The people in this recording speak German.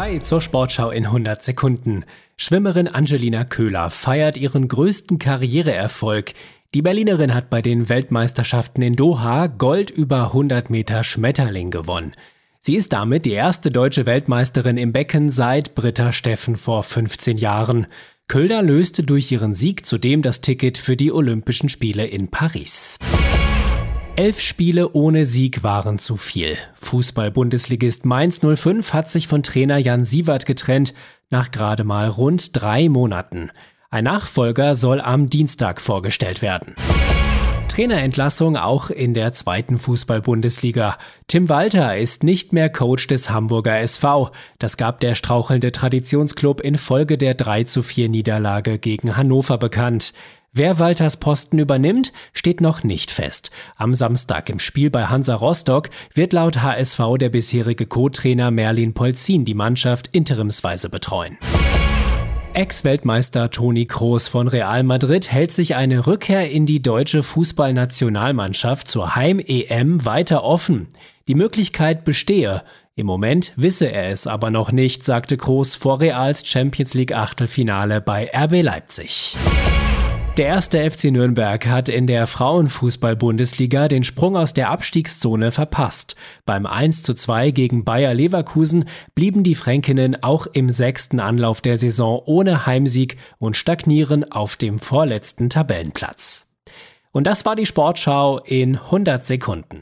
Hi zur Sportschau in 100 Sekunden. Schwimmerin Angelina Köhler feiert ihren größten Karriereerfolg. Die Berlinerin hat bei den Weltmeisterschaften in Doha Gold über 100 Meter Schmetterling gewonnen. Sie ist damit die erste deutsche Weltmeisterin im Becken seit Britta Steffen vor 15 Jahren. Köhler löste durch ihren Sieg zudem das Ticket für die Olympischen Spiele in Paris. Elf Spiele ohne Sieg waren zu viel. Fußball-Bundesligist Mainz 05 hat sich von Trainer Jan Sievert getrennt, nach gerade mal rund drei Monaten. Ein Nachfolger soll am Dienstag vorgestellt werden. Trainerentlassung auch in der zweiten Fußball-Bundesliga. Tim Walter ist nicht mehr Coach des Hamburger SV. Das gab der strauchelnde Traditionsklub infolge der 3 zu 4 Niederlage gegen Hannover bekannt. Wer Walters Posten übernimmt, steht noch nicht fest. Am Samstag im Spiel bei Hansa Rostock wird laut HSV der bisherige Co-Trainer Merlin Polzin die Mannschaft interimsweise betreuen. Ex-Weltmeister Toni Kroos von Real Madrid hält sich eine Rückkehr in die deutsche Fußballnationalmannschaft zur Heim-EM weiter offen. Die Möglichkeit bestehe. Im Moment wisse er es aber noch nicht, sagte Kroos vor Reals Champions League Achtelfinale bei RB Leipzig. Der erste FC Nürnberg hat in der Frauenfußball-Bundesliga den Sprung aus der Abstiegszone verpasst. Beim 1 zu 2 gegen Bayer Leverkusen blieben die Fränkinnen auch im sechsten Anlauf der Saison ohne Heimsieg und stagnieren auf dem vorletzten Tabellenplatz. Und das war die Sportschau in 100 Sekunden.